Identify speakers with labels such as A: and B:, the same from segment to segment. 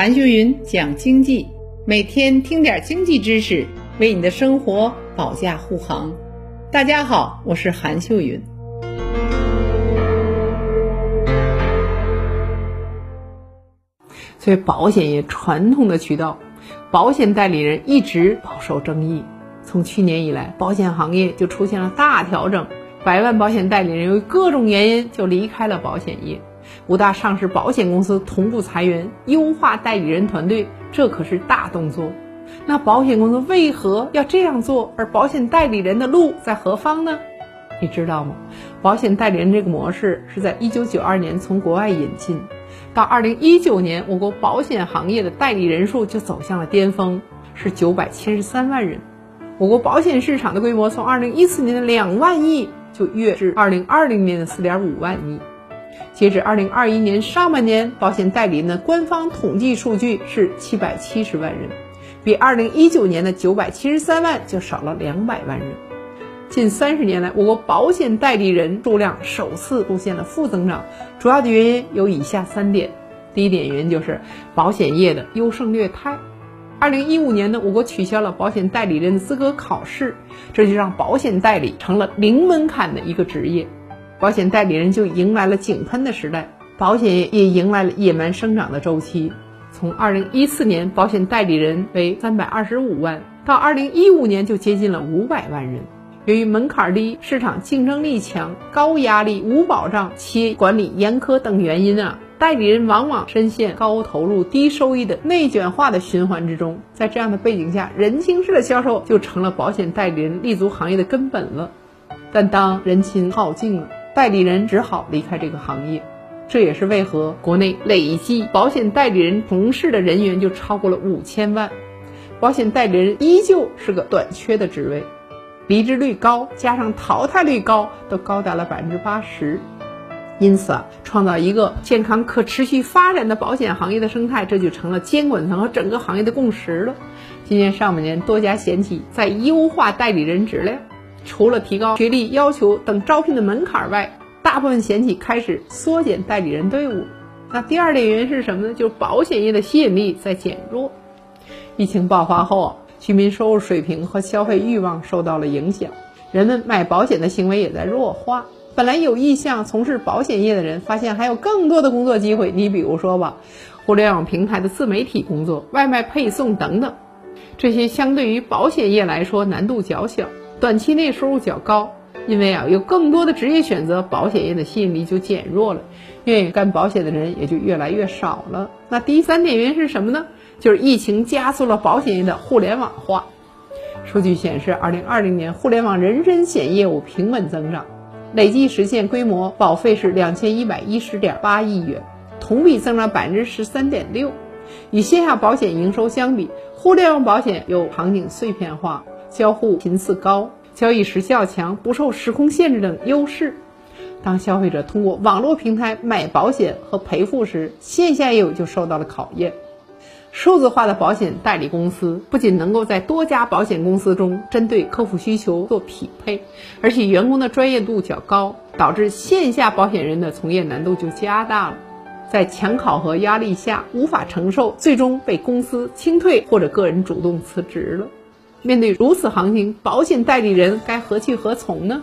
A: 韩秀云讲经济，每天听点经济知识，为你的生活保驾护航。大家好，我是韩秀云。所以保险业传统的渠道，保险代理人一直饱受争议。从去年以来，保险行业就出现了大调整，百万保险代理人由于各种原因就离开了保险业。五大上市保险公司同步裁员，优化代理人团队，这可是大动作。那保险公司为何要这样做？而保险代理人的路在何方呢？你知道吗？保险代理人这个模式是在1992年从国外引进，到2019年，我国保险行业的代理人数就走向了巅峰，是973万人。我国保险市场的规模从2014年的2万亿就跃至2020年的4.5万亿。截止二零二一年上半年，保险代理人的官方统计数据是七百七十万人，比二零一九年的九百七十三万就少了两百万人。近三十年来，我国保险代理人数量首次出现了负增长，主要的原因有以下三点：第一点原因就是保险业的优胜劣汰。二零一五年呢，我国取消了保险代理人资格考试，这就让保险代理成了零门槛的一个职业。保险代理人就迎来了井喷的时代，保险业也迎来了野蛮生长的周期。从二零一四年保险代理人为三百二十五万，到二零一五年就接近了五百万人。由于门槛低、市场竞争力强、高压力、无保障、企业管理严苛等原因啊，代理人往往深陷高投入、低收益的内卷化的循环之中。在这样的背景下，人情式的销售就成了保险代理人立足行业的根本了。但当人情耗尽了，代理人只好离开这个行业，这也是为何国内累计保险代理人从事的人员就超过了五千万，保险代理人依旧是个短缺的职位，离职率高加上淘汰率高，都高达了百分之八十。因此啊，创造一个健康可持续发展的保险行业的生态，这就成了监管层和整个行业的共识了。今年上半年，多家险企在优化代理人质量。除了提高学历要求等招聘的门槛外，大部分险企开始缩减代理人队伍。那第二点原因是什么呢？就是保险业的吸引力在减弱。疫情爆发后，居民收入水平和消费欲望受到了影响，人们买保险的行为也在弱化。本来有意向从事保险业的人，发现还有更多的工作机会。你比如说吧，互联网平台的自媒体工作、外卖配送等等，这些相对于保险业来说难度较小。短期内收入较高，因为啊有更多的职业选择，保险业的吸引力就减弱了，愿意干保险的人也就越来越少了。那第三点原因是什么呢？就是疫情加速了保险业的互联网化。数据显示，二零二零年互联网人身险业务平稳增长，累计实现规模保费是两千一百一十点八亿元，同比增长百分之十三点六。与线下保险营收相比，互联网保险有场景碎片化。交互频次高、交易时效强、不受时空限制等优势。当消费者通过网络平台买保险和赔付时，线下业务就受到了考验。数字化的保险代理公司不仅能够在多家保险公司中针对客户需求做匹配，而且员工的专业度较高，导致线下保险人的从业难度就加大了。在强考核压力下无法承受，最终被公司清退或者个人主动辞职了。面对如此行情，保险代理人该何去何从呢？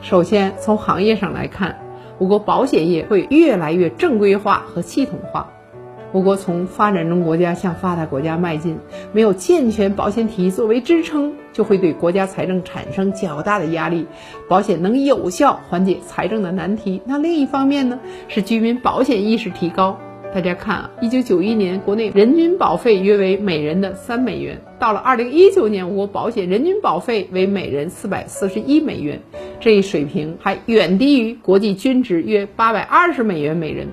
A: 首先，从行业上来看，我国保险业会越来越正规化和系统化。我国从发展中国家向发达国家迈进，没有健全保险体系作为支撑，就会对国家财政产生较大的压力。保险能有效缓解财政的难题。那另一方面呢，是居民保险意识提高。大家看啊，一九九一年国内人均保费约为每人的三美元，到了二零一九年，我国保险人均保费为每人四百四十一美元，这一水平还远低于国际均值约八百二十美元每人。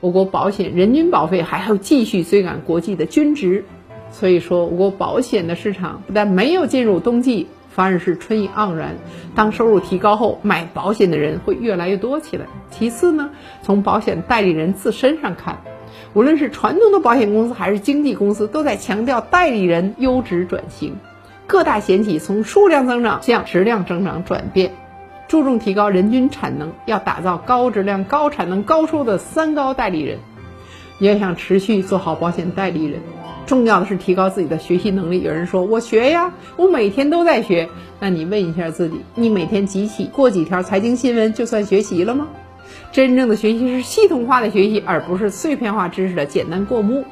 A: 我国保险人均保费还要继续追赶国际的均值，所以说，我国保险的市场不但没有进入冬季，反而是春意盎然。当收入提高后，买保险的人会越来越多起来。其次呢，从保险代理人自身上看。无论是传统的保险公司还是经纪公司，都在强调代理人优质转型。各大险企从数量增长向质量增长转变，注重提高人均产能，要打造高质量、高产能、高收的三高代理人。要想持续做好保险代理人，重要的是提高自己的学习能力。有人说我学呀，我每天都在学。那你问一下自己，你每天集起过几条财经新闻就算学习了吗？真正的学习是系统化的学习，而不是碎片化知识的简单过目。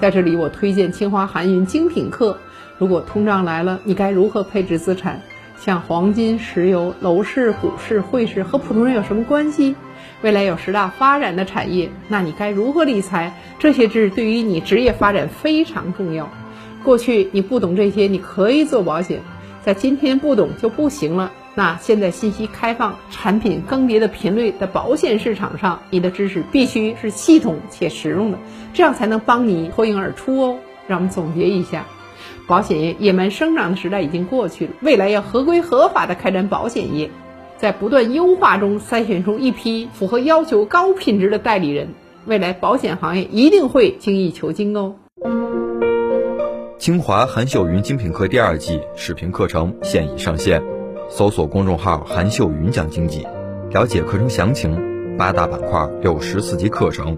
A: 在这里，我推荐清华韩云精品课。如果通胀来了，你该如何配置资产？像黄金、石油、楼市、股市、汇市和普通人有什么关系？未来有十大发展的产业，那你该如何理财？这些知识对于你职业发展非常重要。过去你不懂这些，你可以做保险；在今天不懂就不行了。那现在信息开放、产品更迭的频率的保险市场上，你的知识必须是系统且实用的，这样才能帮你脱颖而出哦。让我们总结一下。保险业野蛮生长的时代已经过去了，未来要合规合法的开展保险业，在不断优化中筛选出一批符合要求、高品质的代理人，未来保险行业一定会精益求精哦。
B: 清华韩秀云精品课第二季视频课程现已上线，搜索公众号“韩秀云讲经济”，了解课程详情。八大板块，六十四节课程，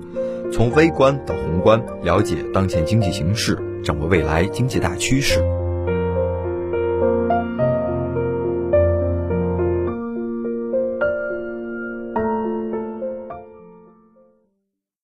B: 从微观到宏观，了解当前经济形势。掌握未来经济大趋势。